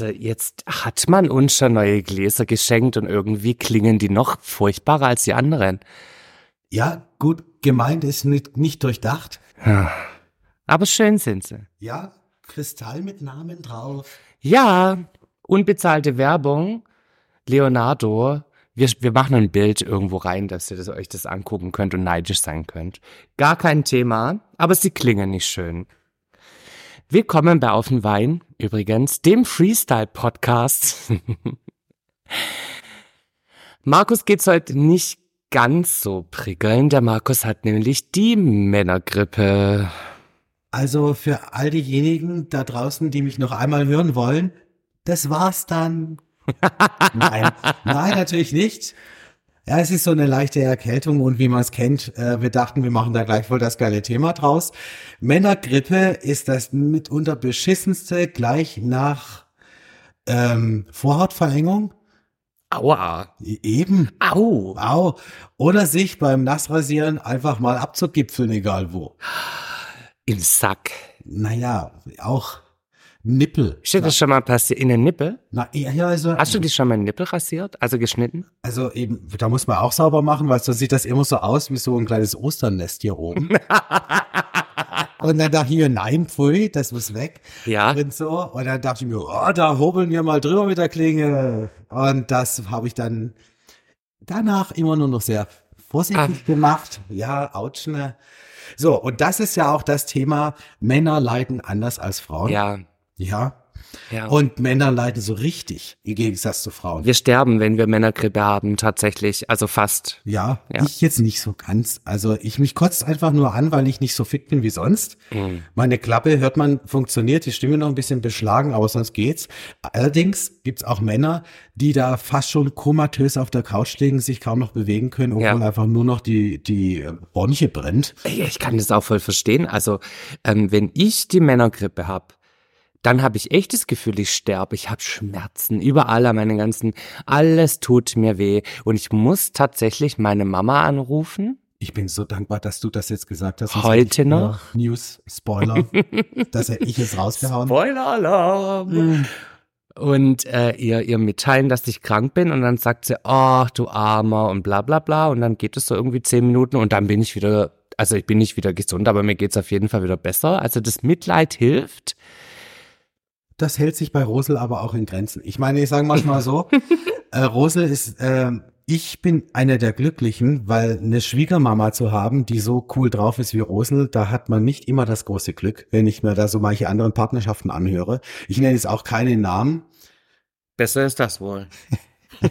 Also jetzt hat man uns schon neue Gläser geschenkt und irgendwie klingen die noch furchtbarer als die anderen. Ja, gut gemeint ist nicht, nicht durchdacht. Aber schön sind sie. Ja, Kristall mit Namen drauf. Ja, unbezahlte Werbung. Leonardo, wir, wir machen ein Bild irgendwo rein, dass ihr das, euch das angucken könnt und neidisch sein könnt. Gar kein Thema, aber sie klingen nicht schön. Willkommen bei Auf den Wein, übrigens, dem Freestyle-Podcast. Markus geht's heute nicht ganz so prickeln. Der Markus hat nämlich die Männergrippe. Also für all diejenigen da draußen, die mich noch einmal hören wollen, das war's dann. Nein, nein, natürlich nicht. Ja, es ist so eine leichte Erkältung und wie man es kennt, äh, wir dachten, wir machen da gleich voll das geile Thema draus. Männergrippe ist das mitunter beschissenste gleich nach ähm, Vorhautverengung. Aua. Eben. Au. Au. Oder sich beim Nassrasieren einfach mal abzugipfeln, egal wo. Im Sack. Naja, auch Nippel. Ist dir das schon mal passiert? In den Nippel? Na, ja, also, Hast du dich schon mal einen Nippel rasiert? Also geschnitten? also eben, da muss man auch sauber machen, weil so sieht das immer so aus wie so ein kleines Osternest hier oben. und dann dachte ich mir, nein, pfui, das muss weg. Ja. Und so. Und dann dachte ich mir, oh, da hobeln wir mal drüber mit der Klinge. Und das habe ich dann danach immer nur noch sehr vorsichtig gemacht. Ja, ouch, ne? So, und das ist ja auch das Thema, Männer leiden anders als Frauen. Ja. Ja. ja. Und Männer leiden so richtig, im Gegensatz zu Frauen. wir sterben, wenn wir Männergrippe haben, tatsächlich. Also fast. Ja, Ja. ich jetzt nicht so ganz. Also ich mich kotzt einfach nur an, weil ich nicht so fit bin wie sonst. Mhm. Meine Klappe hört man funktioniert, die Stimme noch ein bisschen beschlagen, aber sonst geht's. Allerdings gibt's auch Männer, die da fast schon komatös auf der Couch liegen, sich kaum noch bewegen können, obwohl Ja. einfach nur noch die die Bronche brennt. Ich kann das auch voll verstehen. Also, ähm, wenn ich die Männergrippe hab, dann habe ich echt das Gefühl, ich sterbe. Ich habe Schmerzen überall an meinen ganzen, alles tut mir weh. Und ich muss tatsächlich meine Mama anrufen. Ich bin so dankbar, dass du das jetzt gesagt hast. Heute noch? News Spoiler. das hätte ich jetzt rausgehauen. Spoiler-Alarm! Und äh, ihr, ihr mitteilen, dass ich krank bin und dann sagt sie, ach du Armer und bla bla bla und dann geht es so irgendwie zehn Minuten und dann bin ich wieder, also ich bin nicht wieder gesund, aber mir geht's auf jeden Fall wieder besser. Also das Mitleid hilft. Das hält sich bei Rosel aber auch in Grenzen. Ich meine, ich sage manchmal so, äh, Rosel ist, ähm, ich bin einer der Glücklichen, weil eine Schwiegermama zu haben, die so cool drauf ist wie Rosel, da hat man nicht immer das große Glück, wenn ich mir da so manche anderen Partnerschaften anhöre. Ich nenne jetzt auch keine Namen. Besser ist das wohl.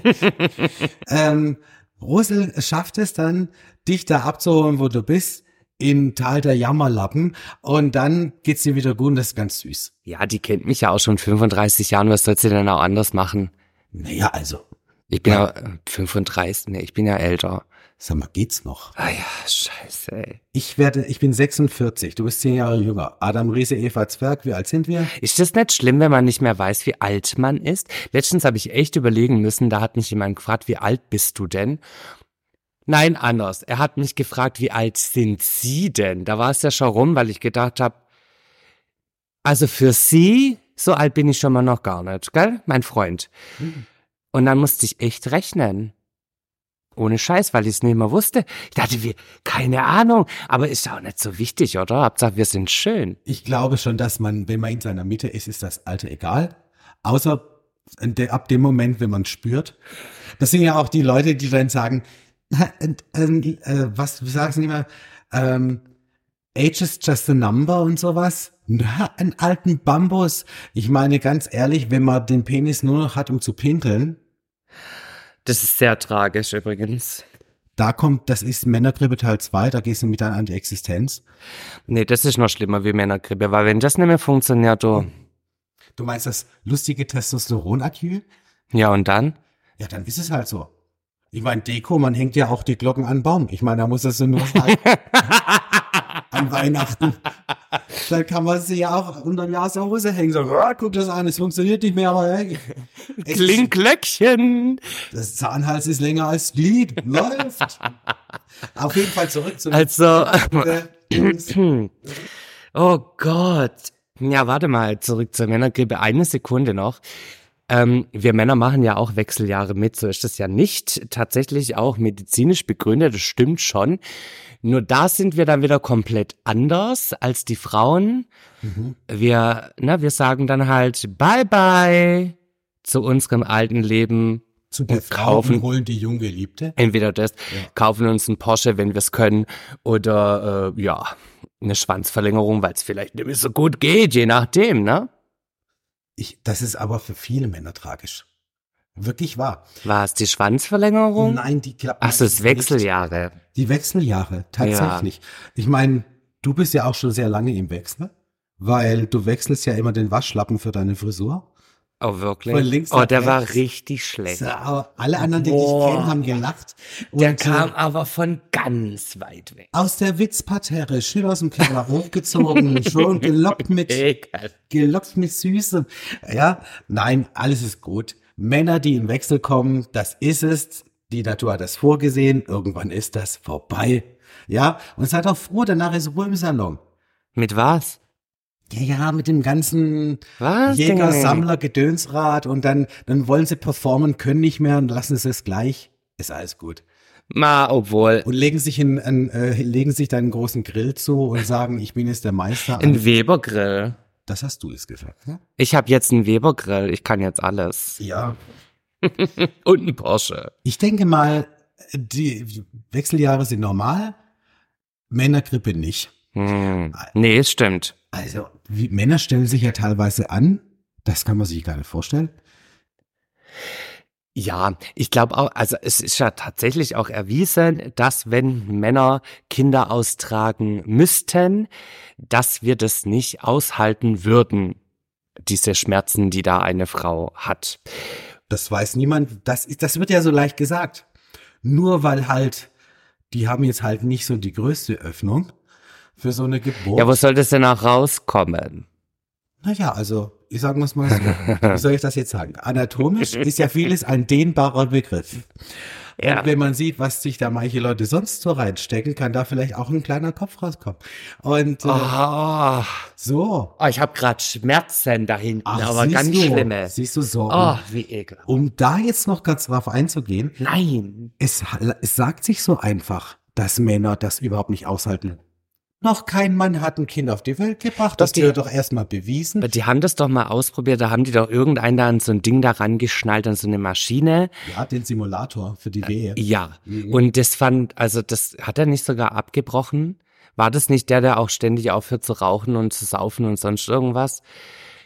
Ähm, Rosel schafft es dann, dich da abzuholen, wo du bist, in Tal der Jammerlappen und dann geht's dir wieder gut und das ist ganz süß. Ja, die kennt mich ja auch schon 35 Jahren. Was soll sie denn auch anders machen? Naja, also, Ich bin ja, äh, 35, nee, ich bin ja älter. sag mal, geht's noch? Ah ja, scheiße, ey. Ich werde, ich bin 46, du bist zehn Jahre jünger. Adam Riese, Eva Zwerg, wie alt sind wir? Ist das nicht schlimm, wenn man nicht mehr weiß, wie alt man ist? Letztens habe ich echt überlegen müssen, da hat mich jemand gefragt, wie alt bist du denn? Nein, anders. Er hat mich gefragt, wie alt sind Sie denn? Da war es ja schon rum, weil ich gedacht habe, also für Sie, so alt bin ich schon mal noch gar nicht, gell? Mein Freund. Und dann musste ich echt rechnen. Ohne Scheiß, weil ich es nicht mehr wusste. Ich dachte, wir, keine Ahnung, aber ist auch nicht so wichtig, oder? Hauptsache, wir sind schön. Ich glaube schon, dass man, wenn man in seiner Mitte ist, ist das Alter egal. Außer ab dem Moment, wenn man spürt. Das sind ja auch die Leute, die dann sagen, "Na, und, ähm, äh, was, wie sagen sie immer, ähm, Age is just a number und sowas. Na, einen alten Bambus. Ich meine, ganz ehrlich, wenn man den Penis nur noch hat, um zu pinkeln, Das ist sehr tragisch übrigens. da kommt, das ist Männergrippe Teil 2, da gehst du mit an die Existenz. Nee, das ist noch schlimmer wie Männergrippe, weil wenn das nicht mehr funktioniert, du, Du meinst das lustige Testosteronakyl? ja und dann? Ja, dann ist es halt so. Ich meine, Deko, man hängt ja auch die Glocken an Baum. Ich meine, da muss das nur sein. an Weihnachten. Dann kann man sie ja auch unter dem Jahr Hose hängen. So, "Ah, guck das an, es funktioniert nicht mehr, aber hey, es Klinglöckchen! das Zahnhals ist länger als Glied. Läuft. Auf jeden Fall zurück zu Also, oh Gott. Ja, warte mal, zurück zur Männergrippe. Eine Sekunde noch. Ähm, wir Männer machen ja auch Wechseljahre mit, so ist das ja nicht tatsächlich auch medizinisch begründet, das stimmt schon. Nur da sind wir dann wieder komplett anders als die Frauen. Wir, na, wir sagen dann halt Bye bye zu unserem alten Leben. zu der Frau kaufen- holen die Junggeliebte. Entweder das, kaufen uns einen Porsche, wenn wir es können, oder äh, ja, eine Schwanzverlängerung, weil es vielleicht nicht mehr so gut geht, je nachdem, ne? Ich, das ist aber für viele Männer tragisch. Wirklich wahr. War es die Schwanzverlängerung? Nein, die klappt Ach das nicht. Wechseljahre. Die Wechseljahre, tatsächlich. Ich meine, du bist ja auch schon sehr lange im Wechsel, weil du wechselst ja immer den Waschlappen für deine Frisur. Oh, wirklich? Von links oh, der war rechts. richtig schlecht. Alle anderen, die Boah. dich kennen, haben gelacht. Der Und, kam äh, aber von ganz weit weg. aus der Witzparterre, schön aus dem Keller hochgezogen, schon gelockt mit gelockt mit Süßem. Ja, nein, alles ist gut. Männer, die im Wechsel kommen, das ist es. Die Natur hat das vorgesehen. Irgendwann ist das vorbei. Ja, und seid auch froh, danach ist Ruhe im Salon. Mit was? Ja, ja, mit dem ganzen Was? Jäger, denn? Sammler, Gedönsrad und dann, dann wollen sie performen, können nicht mehr und lassen sie es gleich. Ist alles gut. Ma, obwohl. Und legen sich in, in äh, legen sich dann einen großen Grill zu und sagen, ich bin jetzt der Meister. Ein Weber-Grill. das hast du es gesagt, ne? Ich habe jetzt einen Weber-Grill. Ich kann jetzt alles. Ja. Und einen Porsche. Ich denke mal, die Wechseljahre sind normal, Männergrippe nicht. Hm. Nee, es stimmt. Also, wie, Männer stellen sich ja teilweise an, das kann man sich gar nicht vorstellen. Ja, ich glaube auch, also es ist ja tatsächlich auch erwiesen, dass wenn Männer Kinder austragen müssten, dass wir das nicht aushalten würden, diese Schmerzen, die da eine Frau hat. Das weiß niemand, das, ist, das wird ja so leicht gesagt. Nur weil halt, die haben jetzt halt nicht so die größte Öffnung für so eine Geburt. Ja, wo soll das denn auch rauskommen? Naja, also, ich sage mal so. Wie soll ich das jetzt sagen? Anatomisch ist ja vieles ein dehnbarer Begriff. Ja. Und wenn man sieht, was sich da manche Leute sonst so reinstecken, kann da vielleicht auch ein kleiner Kopf rauskommen. Und äh, Oh, so. oh ich habe gerade Schmerzen da hinten, Ach, aber ganz du, schlimme. Siehst du so. Oh, wie ekelhaft. Um da jetzt noch ganz drauf einzugehen, Nein. es, es sagt sich so einfach, dass Männer das überhaupt nicht aushalten. Noch kein Mann hat ein Kind auf die Welt gebracht. Das wird doch erstmal bewiesen. Die haben das doch mal ausprobiert, da haben die doch irgendeinen da an so ein Ding da rangeschnallt, an so eine Maschine. Ja, den Simulator für die Wehe. Ja. Und das fand, also das hat er nicht sogar abgebrochen. War das nicht der, der auch ständig aufhört zu rauchen und zu saufen und sonst irgendwas?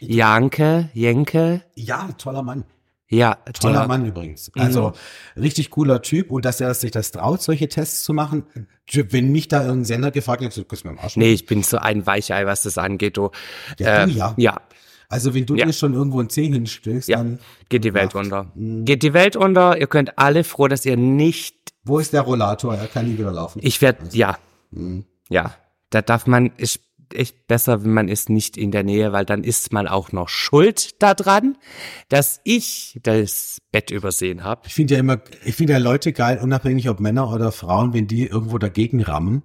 Janke, Jenke, Ja, toller Mann. Ja, Toller der- Mann übrigens. Also richtig cooler Typ und dass er sich das traut, solche Tests zu machen. Wenn mich da irgendein Sender gefragt hat, so, küss mir am Arsch. Nee, ich bin so ein Weichei, was das angeht, du. Ja, Äh, du ja. Ja, Also wenn du Ja. dir schon irgendwo ein Zeh hinstößt, ja. dann Geht die Welt Macht. unter. Geht die Welt unter. Ihr könnt alle froh, dass ihr nicht, wo ist der Rollator? Er kann nie wieder laufen. ich werde, ja, Mhm. ja. Da darf man, ist echt besser, wenn man ist nicht in der Nähe, weil dann ist man auch noch schuld daran, dass ich das Bett übersehen habe. Ich finde ja immer, ich finde ja Leute geil, unabhängig ob Männer oder Frauen, wenn die irgendwo dagegen rammen,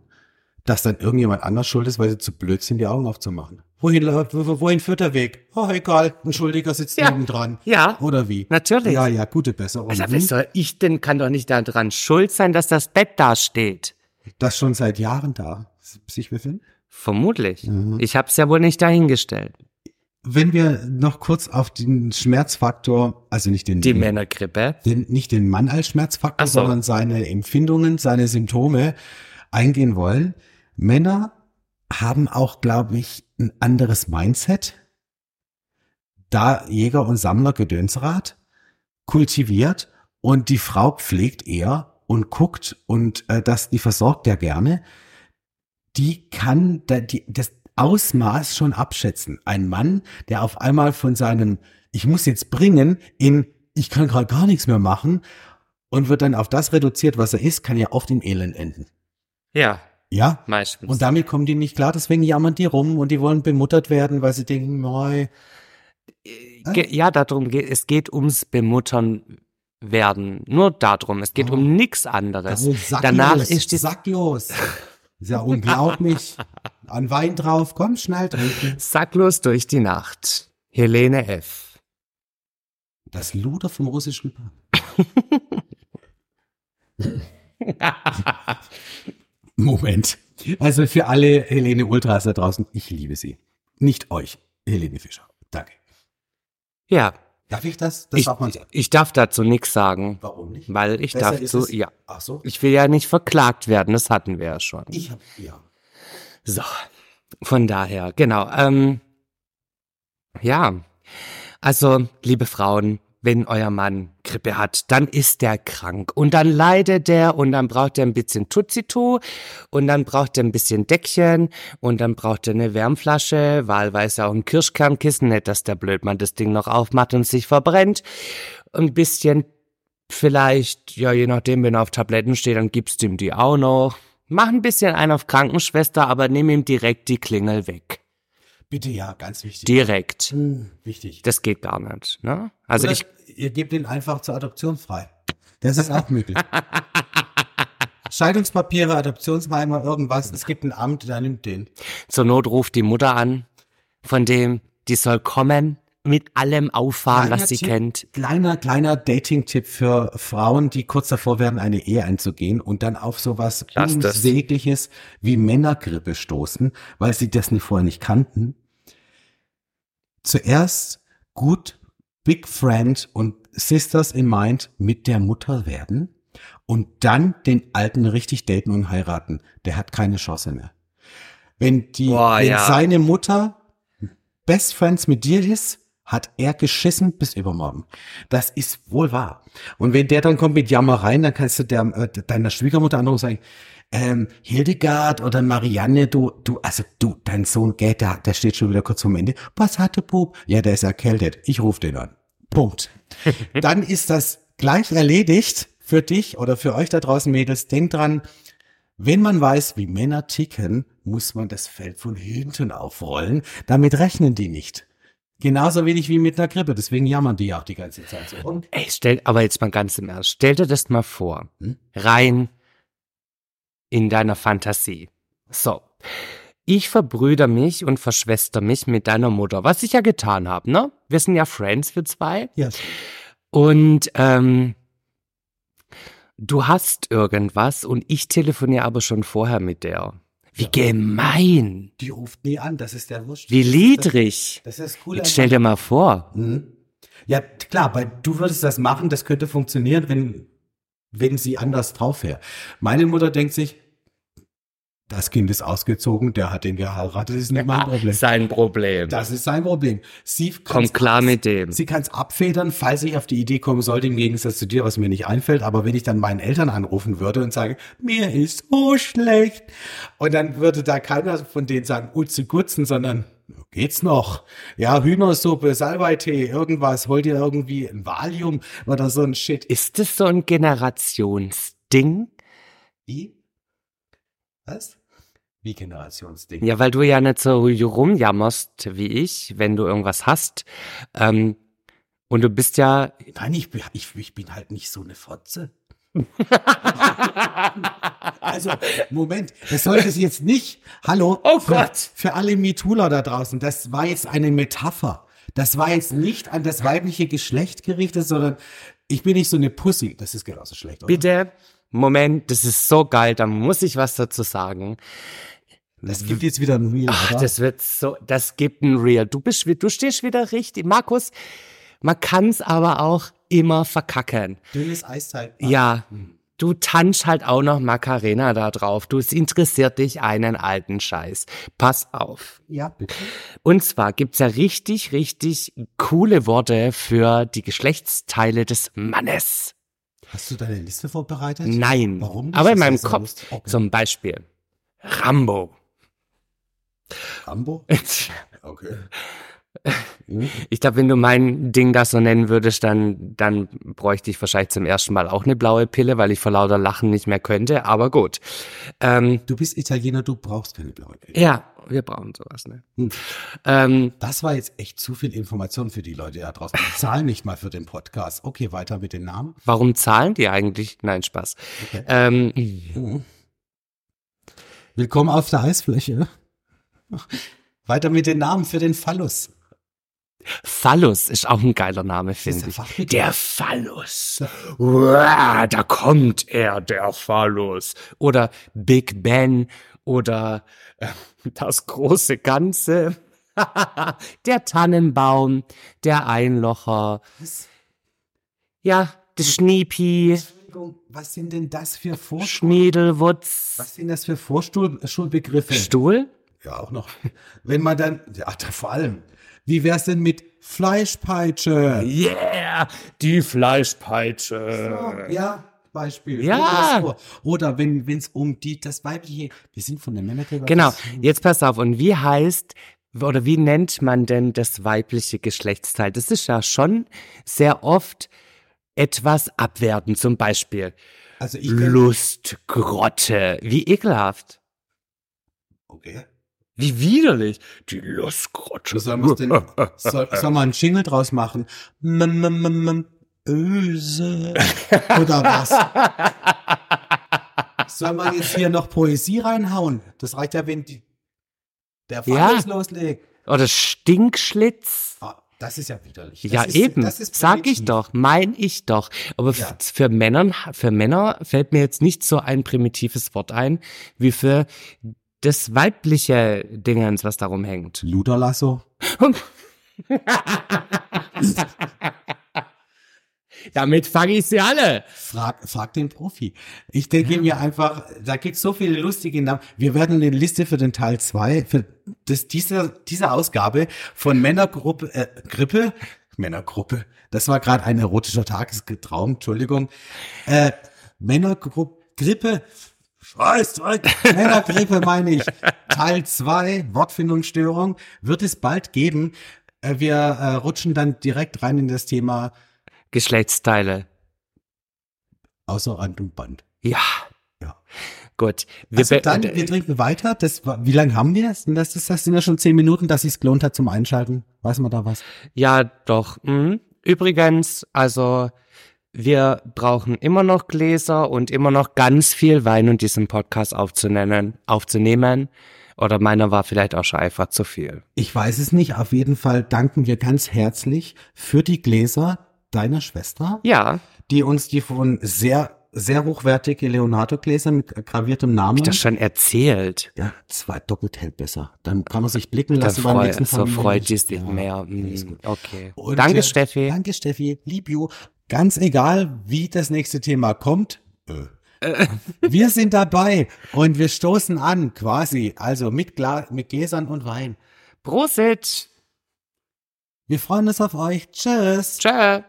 dass dann irgendjemand anders schuld ist, weil sie zu blöd sind, die Augen aufzumachen. Wohin, wohin führt der Weg? Oh, egal, ein Schuldiger sitzt Ja. nebendran. Ja. Oder wie? Natürlich. Ja, ja, gute Besserung. Also, Hm? was soll ich denn, kann doch nicht daran schuld sein, dass das Bett da steht. Das schon seit Jahren da sich befindet. Vermutlich. Mhm. Ich habe es ja wohl nicht dahingestellt. Wenn wir noch kurz auf den Schmerzfaktor, also nicht den, Die Männergrippe. den nicht den Mann als Schmerzfaktor, so. sondern seine Empfindungen, seine Symptome eingehen wollen. Männer haben auch, glaube ich, ein anderes Mindset. Da Jäger und Sammler Gedönsrad kultiviert und die Frau pflegt eher und guckt und äh, das, die versorgt ja gerne. Die kann da, die, das Ausmaß schon abschätzen. Ein Mann, der auf einmal von seinem Ich muss jetzt bringen in Ich kann gerade gar nichts mehr machen und wird dann auf das reduziert, was er ist, kann ja oft im Elend enden. Ja, Ja? meistens. Und damit kommen die nicht klar, deswegen jammern die rum und die wollen bemuttert werden, weil sie denken, moi, Ge ja, darum geht es geht ums Bemuttern werden. Nur darum. Es geht Oh. um nichts anderes. Danach ist die sacklos. Ist ja unglaublich. An Wein drauf, komm, schnell trinken. sacklos durch die Nacht. Helene F. Das Luder vom russischen. Moment. Also für alle Helene Ultras da draußen, ich liebe sie. Nicht euch, Helene Fischer. Danke. Ja, Darf ich das? Das ich, darf man sagen. ich darf dazu nichts sagen, Warum nicht? weil ich Besser so, es- ja. Ach so. Ich will ja nicht verklagt werden, das hatten wir ja schon. Ich hab, ja. So, von daher, genau. Ähm, ja, also, liebe Frauen, wenn euer Mann Grippe hat, dann ist der krank und dann leidet der und dann braucht er ein bisschen Tutsitu und dann braucht er ein bisschen Deckchen und dann braucht er eine Wärmflasche, wahlweise auch ein Kirschkernkissen, nicht, dass der Blödmann das Ding noch aufmacht und sich verbrennt. Ein bisschen vielleicht, ja, je nachdem, wenn er auf Tabletten steht, dann gibst du ihm die auch noch. Mach ein bisschen einen auf Krankenschwester, aber nimm ihm direkt die Klingel weg. Bitte ja, ganz wichtig. Direkt. Hm, wichtig. Das geht gar nicht, ne? Also Oder ich, ihr gebt ihn einfach zur Adoption frei. Das ist auch möglich. Scheidungspapiere, Adoptionsmeimer, irgendwas. Es gibt ein Amt, der nimmt den. zur Not ruft die Mutter an, von dem, die soll kommen, mit allem auffahren, Kleiner was sie Tipp, kennt. Kleiner, kleiner Dating-Tipp für Frauen, die kurz davor werden, eine Ehe einzugehen und dann auf sowas. Unsägliches wie Männergrippe stoßen, weil sie das nicht vorher nicht kannten. Zuerst gut Big Friend und Sisters in Mind mit der Mutter werden und dann den Alten richtig daten und heiraten. Der hat keine Chance mehr. Wenn die, Boah, wenn ja. seine Mutter Best Friends mit dir ist, hat er geschissen bis übermorgen. Das ist wohl wahr. Und wenn der dann kommt mit Jammereien, dann kannst du der, äh, deiner Schwiegermutter anrufen sagen, ähm, Hildegard oder Marianne, du, du, also du, dein Sohn geht, der, der steht schon wieder kurz vorm Ende. Was hatte Bub? Ja, der ist erkältet. Ich rufe den an. Punkt. dann ist das gleich erledigt für dich oder für euch da draußen Mädels. Denkt dran, wenn man weiß, wie Männer ticken, muss man das Feld von hinten aufrollen. Damit rechnen die nicht. Genauso wenig wie mit einer Grippe. Deswegen jammern die ja auch die ganze Zeit so. Und Ey, stell, aber jetzt mal ganz im Ernst, stell dir das mal vor. Hm? Rein in deiner Fantasie. So. Ich verbrüder mich und verschwester mich mit deiner Mutter, was ich ja getan habe, ne? Wir sind ja Friends, wir zwei. ja, Und ähm, du hast irgendwas und ich telefoniere aber schon vorher mit der. Wie gemein. die ruft nie an. Das ist der Wurscht. Wie niedrig. Das ist cool. Jetzt stell dir mal vor. Mhm. Ja, klar, weil du würdest das machen, das könnte funktionieren, wenn, wenn sie anders drauf wäre. Meine Mutter denkt sich, das Kind ist ausgezogen, der hat den geheiratet, das ist nicht mein Problem. Sein Problem. Das ist sein Problem. Sie Komm kann's klar mit dem. Sie kann es abfedern, falls ich auf die Idee kommen sollte, im Gegensatz zu dir, was mir nicht einfällt. Aber wenn ich dann meinen Eltern anrufen würde und sage, mir ist so schlecht, und dann würde da keiner von denen sagen, Utze Gutzen, sondern geht's noch? Ja, Hühnersuppe, Salbeitee, irgendwas, holt ihr irgendwie ein Valium oder so ein Shit. Ist es so ein Generationsding? Wie? Was? Wie Generationsding? Ja, weil du ja nicht so rumjammerst wie ich, wenn du irgendwas hast. Ähm, und du bist ja, Nein, ich, bin- ich, ich bin halt nicht so eine Fotze. also, Moment, das sollte es jetzt nicht. Hallo? Oh für, Gott. Für alle MeTooler da draußen, das war jetzt eine Metapher. Das war jetzt nicht an das weibliche Geschlecht gerichtet, sondern ich bin nicht so eine Pussy. Das ist genauso schlecht, oder? bitte, Moment, das ist so geil, da muss ich was dazu sagen. Das gibt jetzt wieder ein Reel, Ach, oder? das wird so, das gibt ein Real. Du bist, du stehst wieder richtig. Markus, man kann's aber auch immer verkacken. Dünnes Eiszeit. Ja, du tanzt halt auch noch Macarena da drauf. Du, es interessiert dich einen alten Scheiß. Pass auf. Ja, bitte. Und zwar gibt's ja richtig, richtig coole Worte für die Geschlechtsteile des Mannes. Hast du deine Liste vorbereitet? Nein. Warum? Aber in meinem Kopf. Okay. Zum Beispiel Rambo. Rambo? Okay. Ich glaube, wenn du mein Ding da so nennen würdest, dann, dann bräuchte ich wahrscheinlich zum ersten Mal auch eine blaue Pille, weil ich vor lauter Lachen nicht mehr könnte. Aber gut. Ähm, Du bist Italiener, du brauchst keine blaue Pille. ja, wir brauchen sowas. Ne? Hm. Ähm, Das war jetzt echt zu viel Information für die Leute da draußen. Die zahlen nicht mal für den Podcast. Okay, weiter mit den Namen. warum zahlen die eigentlich? Nein, Spaß. Ähm, Willkommen auf der Eisfläche. Weiter mit den Namen für den Phallus. Phallus ist auch ein geiler Name, finde ich. Der Phallus. Uah, da kommt er, der Phallus. Oder Big Ben oder äh, das große Ganze. der Tannenbaum, der Einlocher. Ja, der Schniepi, Entschuldigung, was sind denn das für Vorstuhl? Schniedelwutz. Was sind das für Vorstuhlbegriffe? Stuhl? Ja, auch noch. Wenn man dann, ja, da vor allem. Wie wär's denn mit Fleischpeitsche? Yeah, die Fleischpeitsche. Ja, Beispiel. Ja. Oder, so. Wenn es um die, das weibliche, wir sind von der Männergruppe. Genau, jetzt pass auf. Und wie heißt oder wie nennt man denn das weibliche Geschlechtsteil? Das ist ja schon sehr oft etwas abwertend. Zum Beispiel Also ich Lustgrotte. Wie ekelhaft. Okay. Wie widerlich. Die Lustgrotte. Sollen wir's denn, soll, soll man einen Jingle draus machen? M -m -m -m Öse. Oder was? Soll man jetzt hier noch Poesie reinhauen? Das reicht ja, wenn die, der Fall Ja. loslegt. Oder Stinkschlitz. Ah, das ist ja widerlich. Das ja, ist, eben. Sag ich doch. Mein ich doch. Aber Ja. für Männer, für Männer fällt mir jetzt nicht so ein primitives Wort ein, wie für das weibliche Dingens, was darum hängt. Luderlasso. Damit fange ich sie alle. Frag, frag den Profi. Ich denke mir einfach, da gibt's so viele lustige Namen. Wir werden eine Liste für den Teil zwei für das, diese, diese Ausgabe von Männergruppe, äh, Grippe, Männergruppe, das war gerade ein erotischer Tagestraum, Entschuldigung. Äh, Männergruppe, Grippe, Scheiß, Männergrippe meine ich. Teil zwei Wortfindungsstörung, wird es bald geben. Äh, wir äh, rutschen dann direkt rein in das Thema Geschlechtsteile. außer Rand und Band. Ja. Ja. Gut. Wir Also dann, wir trinken weiter. Das, wie lange haben wir? Sind das, das, das sind ja schon zehn Minuten, dass es gelohnt hat zum Einschalten. Weiß man da was? Ja, doch. Mhm. Übrigens, also wir brauchen immer noch Gläser und immer noch ganz viel Wein, um diesen Podcast aufzunehmen, aufzunehmen. Oder meiner war vielleicht auch schon einfach zu viel. Ich weiß es nicht. Auf jeden Fall danken wir ganz herzlich für die Gläser deiner Schwester, Ja, die uns die von sehr, sehr hochwertige Leonardo-Gläser mit graviertem Namen. das schon erzählt. ja, zwei doppelt hält besser. Dann kann man sich blicken lassen beim nächsten so Familien- freut die sich Ja, mehr. Mhm. Okay. Und, Danke, äh, Steffi. Danke, Steffi. Lieb you. Ganz egal, wie das nächste Thema kommt. Äh. Wir sind dabei und wir stoßen an, quasi. Also mit, Gla mit Gläsern und Wein. Prosit. Wir freuen uns auf euch. Tschüss. Tschö.